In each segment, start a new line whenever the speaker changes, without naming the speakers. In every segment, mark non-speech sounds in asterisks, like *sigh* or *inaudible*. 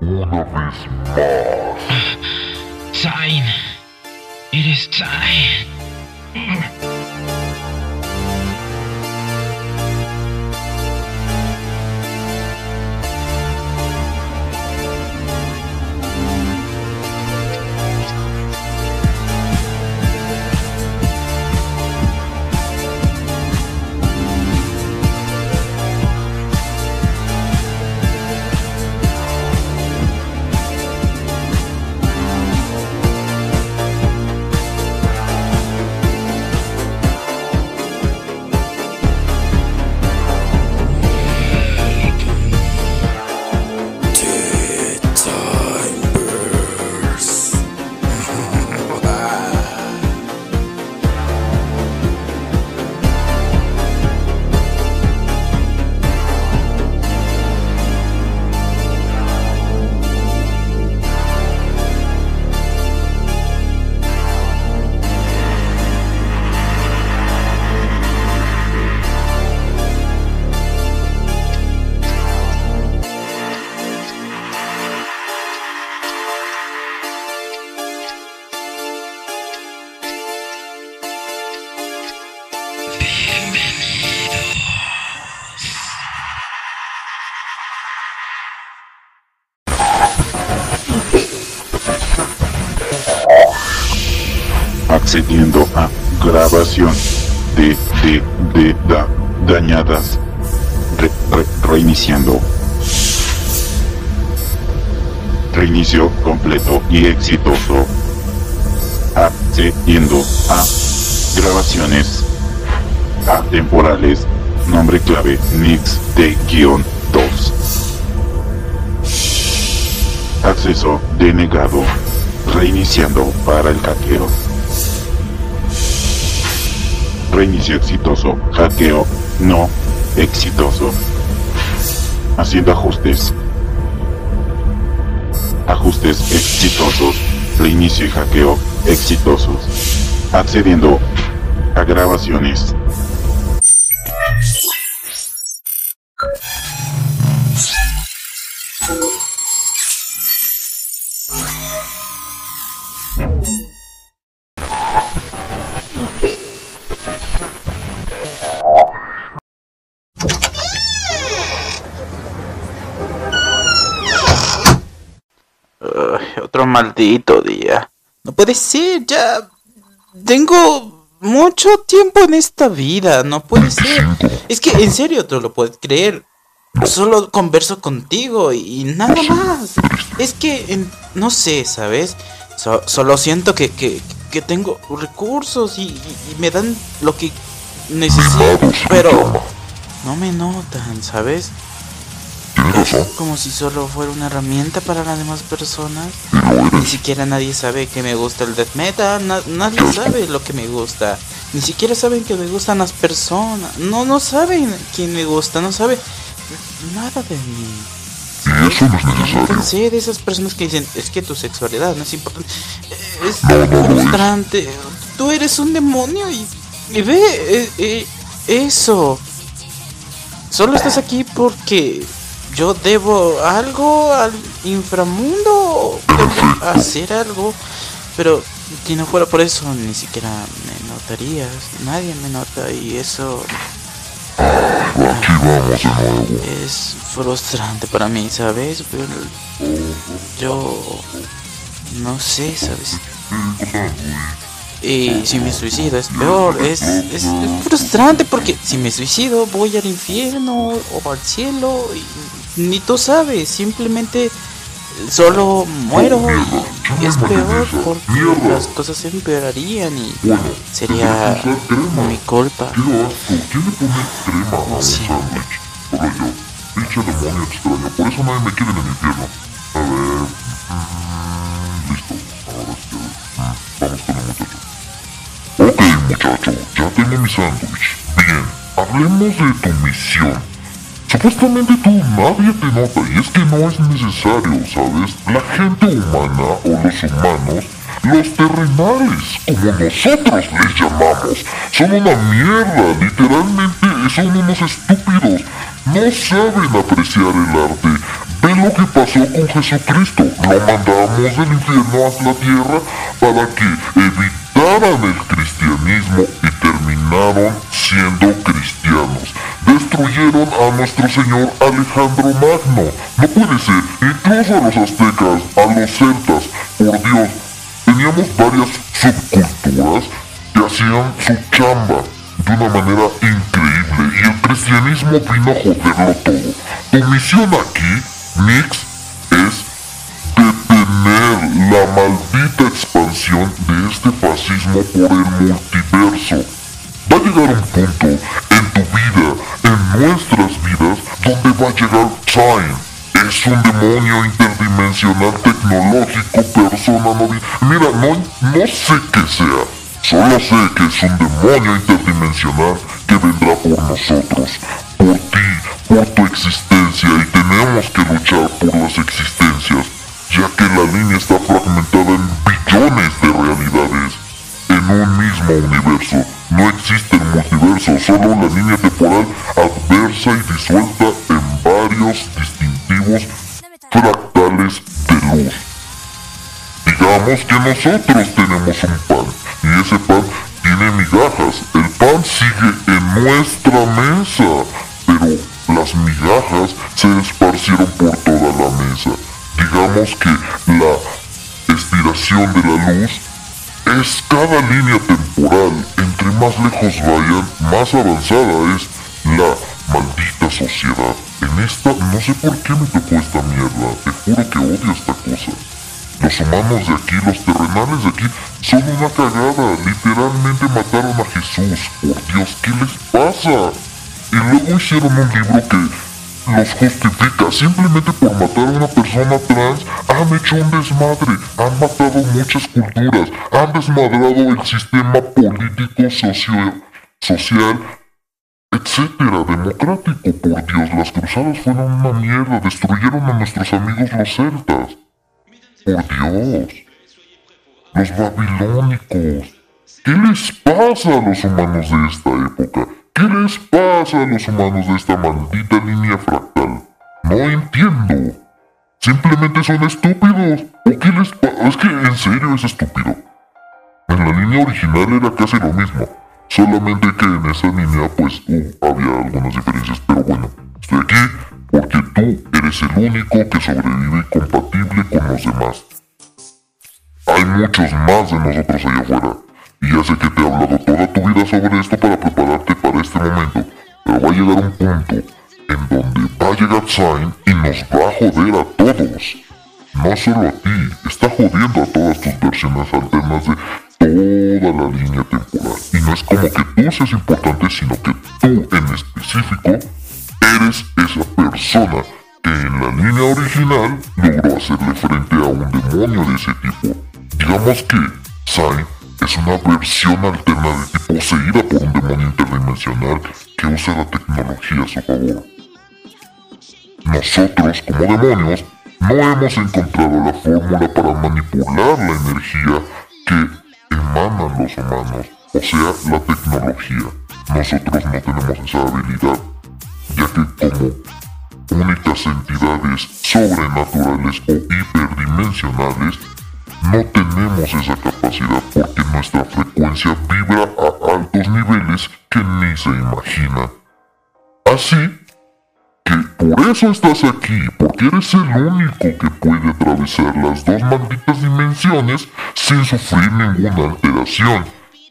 una vez más.
Zayn.
Accediendo a grabación de, de, de, da, dañadas. Re- re- reiniciando. Reinicio completo y exitoso. Accediendo a grabaciones atemporales. Nombre clave Nix de guion 2. Acceso denegado. Reiniciando para el hackeo. Reinicio exitoso. Hackeo no exitoso. Haciendo ajustes. Ajustes exitosos. Reinicio y hackeo exitosos. Accediendo a grabaciones.
Maldito día. No puede ser, ya tengo mucho tiempo en esta vida, no puede ser. Es que en serio te lo puedes creer. Solo converso contigo y nada más. Es que no sé, ¿sabes? So- solo siento que, que, tengo recursos y- y me dan lo que necesito, pero no me notan, ¿sabes? Como si solo fuera una herramienta para las demás personas. Ni siquiera nadie sabe que me gusta el death metal, na- nadie sabe lo que me gusta. Ni siquiera saben que me gustan las personas. No, no saben quién me gusta, no saben nada de mí.
Y eso no es necesario.
Pensé de esas personas que dicen, es que tu sexualidad no es importante. Eh, Es frustrante. Tú eres un demonio y, y ve eh, eh, eso. Solo estás aquí porque yo debo algo al inframundo. Debo hacer algo. Pero si no fuera por eso, ni siquiera me notarías. Nadie me nota y eso
Aquí vamos de nuevo.
es frustrante para mí, ¿sabes? Pero yo no sé, ¿sabes? Y si me suicido es peor, es, es, es frustrante porque si me suicido voy al infierno o al cielo y ni tú sabes, simplemente solo muero y es peor porque las cosas empeorarían y sería mi culpa.
Quiero asco. ¿Quién le pone crema a
Como siempre.
Pinche demonio extraño. Por eso nadie me quiere en el infierno. A ver. mm, listo. Ahora sí. mm, Vamos con el muchacho. Ok, muchacho. Ya tengo mi sándwich. Bien. Hablemos de tu misión. Supuestamente tú nadie te nota y es que no es necesario, ¿sabes? La gente humana o los humanos Los terrenales, como nosotros les llamamos, son una mierda, literalmente son unos estúpidos. No saben apreciar el arte. Ven lo que pasó con Jesucristo. Lo mandamos del infierno a la tierra para que evitaran el cristianismo y terminaron siendo cristianos. Destruyeron a nuestro señor Alejandro Magno. No puede ser. Incluso a los aztecas, a los celtas. Por Dios, teníamos varias subculturas que hacían su chamba de una manera increíble y el cristianismo vino a joderlo todo. Tu misión aquí, Nix, es detener la maldita expansión de este fascismo por el multiverso. Va a llegar un punto en tu vida, nuestras vidas, donde va a llegar Time. Es un demonio interdimensional tecnológico, persona no... Mira, no, no sé qué sea. Solo sé que es un demonio interdimensional que vendrá por nosotros, por ti, por tu existencia y tenemos que luchar por las existencias, ya que la línea está fragmentada nosotros tenemos un pan y ese pan tiene migajas. El pan sigue en nuestra mesa, pero las migajas se esparcieron por toda la mesa. Digamos que la estiración de la luz es cada línea temporal. Entre más lejos vayan, más avanzada es la maldita sociedad. En esta no sé por qué me tocó esta mierda. Te juro que odio esta cosa. Los humanos de aquí, los terrenales de aquí, son una cagada. Literalmente mataron a Jesús. Por Dios, ¿qué les pasa? Y luego hicieron un libro que los justifica. Simplemente por matar a una persona trans han hecho un desmadre. Han matado muchas culturas. Han desmadrado el sistema político, socio, social, etcétera, democrático. Por Dios, las cruzadas fueron una mierda. Destruyeron a nuestros amigos los celtas. Por Dios. Los babilónicos. ¿Qué les pasa a los humanos de esta época? ¿Qué les pasa a los humanos de esta maldita línea fractal? No entiendo. Simplemente son estúpidos. ¿O qué les pasa? Es que en serio es estúpido. En la línea original era casi lo mismo. Solamente que en esa línea pues uh, había algunas diferencias. Pero bueno, estoy aquí porque tú eres el único que sobrevive compatible con los demás. Hay muchos más de nosotros allá afuera, y ya sé que te he hablado toda tu vida sobre esto para prepararte para este momento, pero va a llegar un punto en donde va a llegar Sign y nos va a joder a todos. No solo a ti, está jodiendo a todas tus versiones alternas de toda la línea temporal. Y no es como que tú seas importante, sino que tú en específico eres esa persona que en la línea original logró hacerle frente a un demonio de ese tipo. Digamos que Sai es una versión alterna de poseída por un demonio interdimensional que usa la tecnología a su favor. Nosotros, como demonios, no hemos encontrado la fórmula para manipular la energía que emanan los humanos, o sea, la tecnología. Nosotros no tenemos esa habilidad ya que como únicas entidades sobrenaturales o hiperdimensionales, no tenemos esa capacidad porque nuestra frecuencia vibra a altos niveles que ni se imagina. Así que por eso estás aquí, porque eres el único que puede atravesar las dos malditas dimensiones sin sufrir ninguna alteración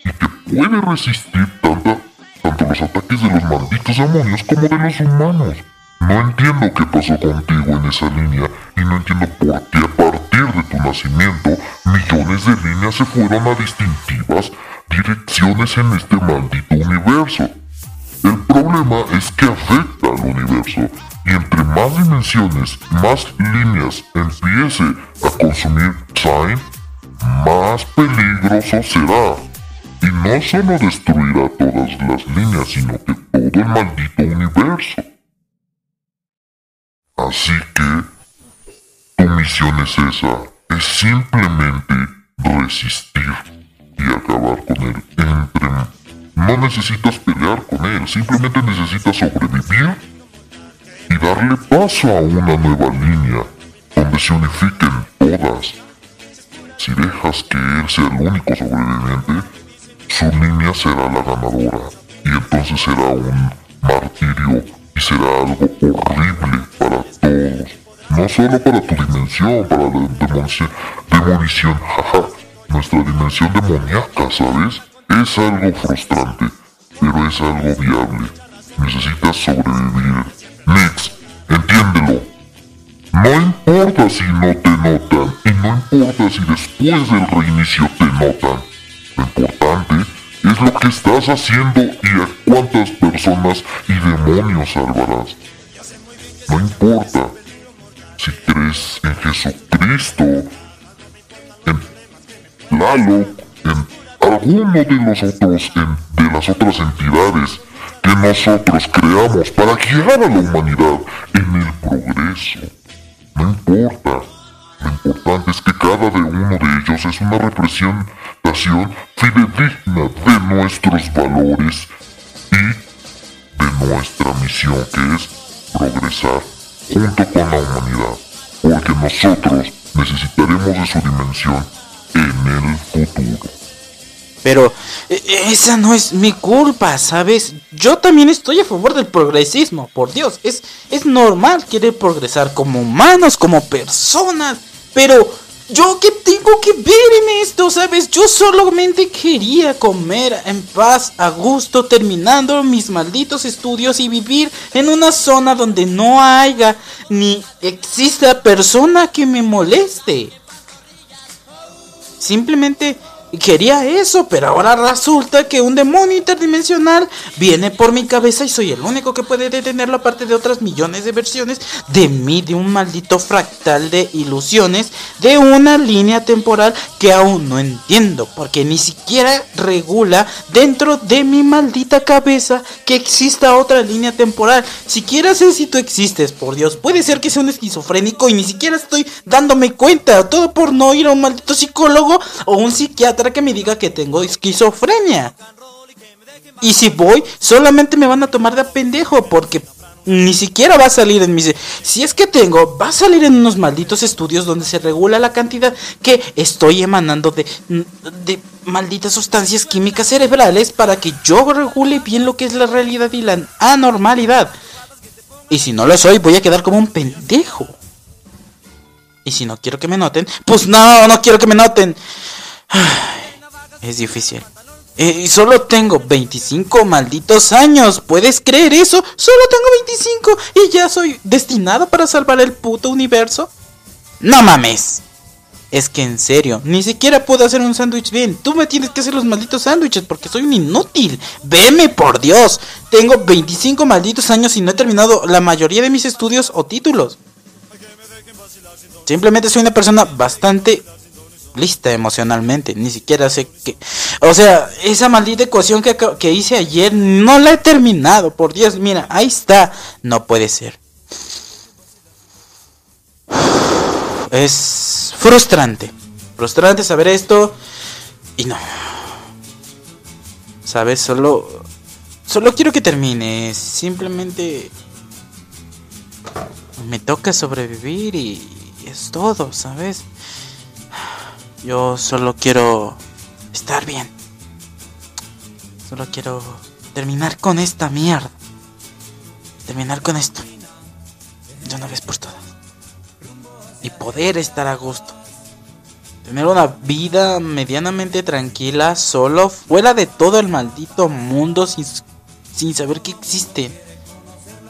y que puede resistir tanta tanto los ataques de los malditos demonios como de los humanos. No entiendo qué pasó contigo en esa línea y no entiendo por qué a partir de tu nacimiento millones de líneas se fueron a distintivas direcciones en este maldito universo. El problema es que afecta al universo y entre más dimensiones, más líneas empiece a consumir Sign, más peligroso será. Y no solo destruirá todas las líneas, sino que todo el maldito universo. Así que tu misión es esa, es simplemente resistir y acabar con él. Entre... No necesitas pelear con él, simplemente necesitas sobrevivir y darle paso a una nueva línea donde se unifiquen todas. Si dejas que él sea el único sobreviviente, su línea será la ganadora y entonces será un martirio y será algo horrible para todos. No solo para tu dimensión, para la demolición, demolición, jaja, nuestra dimensión demoníaca, ¿sabes? Es algo frustrante, pero es algo viable. Necesitas sobrevivir. Nix, entiéndelo. No importa si no te notan y no importa si después del reinicio te notan. Lo importante es lo que estás haciendo y a cuántas personas y demonios salvarás. No importa si crees en Jesucristo, en Lalo, en alguno de los otros, en, de las otras entidades que nosotros creamos para guiar a la humanidad en el progreso. No importa. Lo importante es que cada de uno de ellos es una representación fidedigna de nuestros valores y de nuestra misión que es progresar junto con la humanidad. Porque nosotros necesitaremos de su dimensión en el futuro.
Pero e, esa no es mi culpa, ¿sabes? Yo también estoy a favor del progresismo, por Dios. Es, es normal querer progresar como humanos, como personas. Pero yo que tengo que ver en esto, ¿sabes? Yo solamente quería comer en paz, a gusto, terminando mis malditos estudios y vivir en una zona donde no haya ni exista persona que me moleste. Simplemente quería eso, pero ahora resulta que un demonio interdimensional viene por mi cabeza y soy el único que puede detenerlo aparte de otras millones de versiones de mí, de un maldito fractal de ilusiones, de una línea temporal que aún no entiendo, porque ni siquiera regula dentro de mi maldita cabeza que exista otra línea temporal. Siquiera sé si tú existes, por Dios. Puede ser que sea un esquizofrénico y ni siquiera estoy dándome cuenta, todo por no ir a un maldito psicólogo o un psiquiatra que me diga que tengo esquizofrenia. Y si voy, solamente me van a tomar de pendejo porque ni siquiera va a salir en mis... Si es que tengo, va a salir en unos malditos estudios donde se regula la cantidad que estoy emanando de, de malditas sustancias químicas cerebrales para que yo regule bien lo que es la realidad y la anormalidad. Y si no lo soy, voy a quedar como un pendejo. Y si no quiero que me noten, pues no, no quiero que me noten. *sighs* Es difícil. Y solo tengo 25 malditos años. ¿Puedes creer eso? Solo tengo 25 y ya soy destinado para salvar el puto universo. No mames. Es que en serio, ni siquiera puedo hacer un sándwich bien. Tú me tienes que hacer los malditos sándwiches porque soy un inútil. Veme, por Dios. Tengo 25 malditos años y no he terminado la mayoría de mis estudios o títulos. Simplemente soy una persona bastante lista emocionalmente. Ni siquiera sé que... O sea, esa maldita ecuación que, hice ayer no la he terminado. Por Dios, mira, ahí está. No puede ser. Es frustrante. Frustrante saber esto. Y no. ¿Sabes? Solo... Solo quiero que termine. Simplemente... Me toca sobrevivir y es todo, ¿sabes? Yo solo quiero estar bien. Solo quiero terminar con esta mierda. Terminar con esto. De una vez por todas. Y poder estar a gusto. Tener una vida medianamente tranquila, solo, fuera de todo el maldito mundo, sin, sin saber que existe.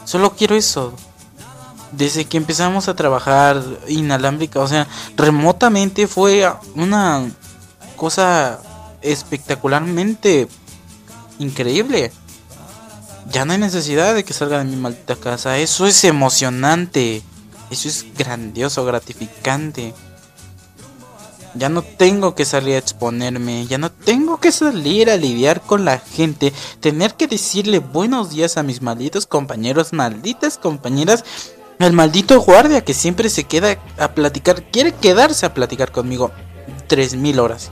Solo quiero eso desde que empezamos a trabajar inalámbrica, o sea, remotamente fue una cosa espectacularmente increíble. Ya no hay necesidad de que salga de mi maldita casa. Eso es emocionante. Eso es grandioso, gratificante. Ya no tengo que salir a exponerme, ya no tengo que salir a lidiar con la gente, tener que decirle buenos días a mis malditos compañeros, malditas compañeras el maldito guardia que siempre se queda a platicar, quiere quedarse a platicar conmigo. 3000 horas.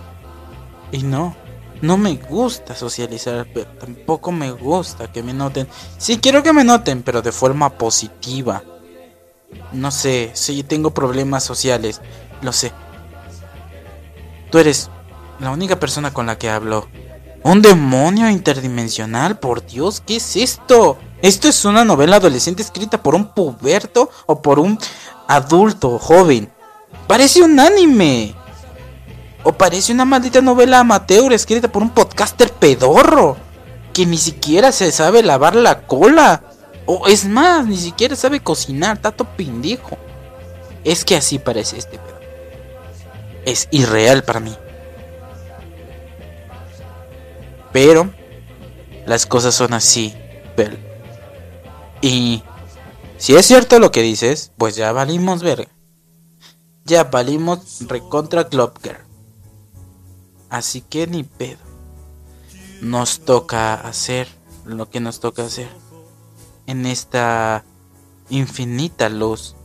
Y no, no me gusta socializar, pero tampoco me gusta que me noten. Sí quiero que me noten, pero de forma positiva. No sé, si tengo problemas sociales, lo sé. Tú eres la única persona con la que hablo. ¿Un demonio interdimensional? Por Dios, ¿qué es esto? ¿Esto es una novela adolescente escrita por un puberto o por un adulto joven? Parece un anime. O parece una maldita novela amateur escrita por un podcaster pedorro. Que ni siquiera se sabe lavar la cola. O es más, ni siquiera sabe cocinar. Tato pendejo. Es que así parece este pedo. Es irreal para mí. Pero las cosas son así. Y si es cierto lo que dices, pues ya valimos verga. Ya valimos recontra Klopker. Así que ni pedo. Nos toca hacer lo que nos toca hacer. En esta infinita luz